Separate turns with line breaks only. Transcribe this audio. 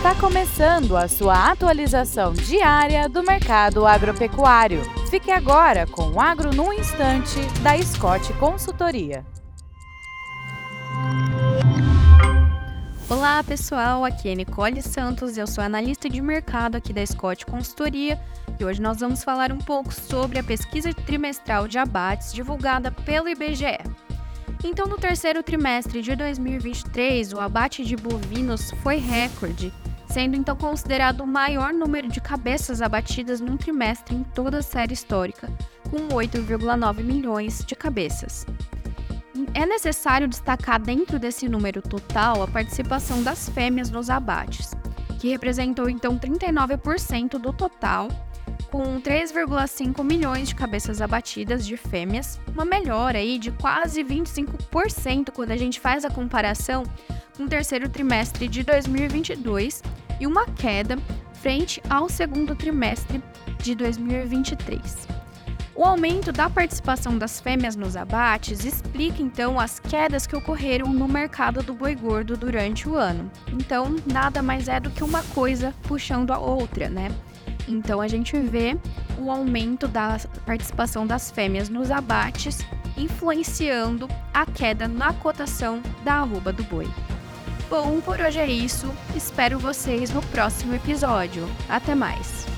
Está começando a sua atualização diária do mercado agropecuário. Fique agora com o Agro no Instante, da Scott Consultoria.
Olá pessoal, aqui é Nicole Santos, eu sou analista de mercado aqui da Scott Consultoria e hoje nós vamos falar um pouco sobre a pesquisa trimestral de abates divulgada pelo IBGE. Então, no terceiro trimestre de 2023, o abate de bovinos foi recorde, sendo então considerado o maior número de cabeças abatidas num trimestre em toda a série histórica, com 8,9 milhões de cabeças. É necessário destacar dentro desse número total a participação das fêmeas nos abates, que representou então 39% do total com 3,5 milhões de cabeças abatidas de fêmeas, uma melhora aí de quase 25% quando a gente faz a comparação com o terceiro trimestre de 2022 e uma queda frente ao segundo trimestre de 2023. O aumento da participação das fêmeas nos abates explica então as quedas que ocorreram no mercado do boi gordo durante o ano. Então, nada mais é do que uma coisa puxando a outra, né? Então a gente vê o aumento da participação das fêmeas nos abates, influenciando a queda na cotação da arroba do boi. Bom, por hoje é isso. Espero vocês no próximo episódio. Até mais!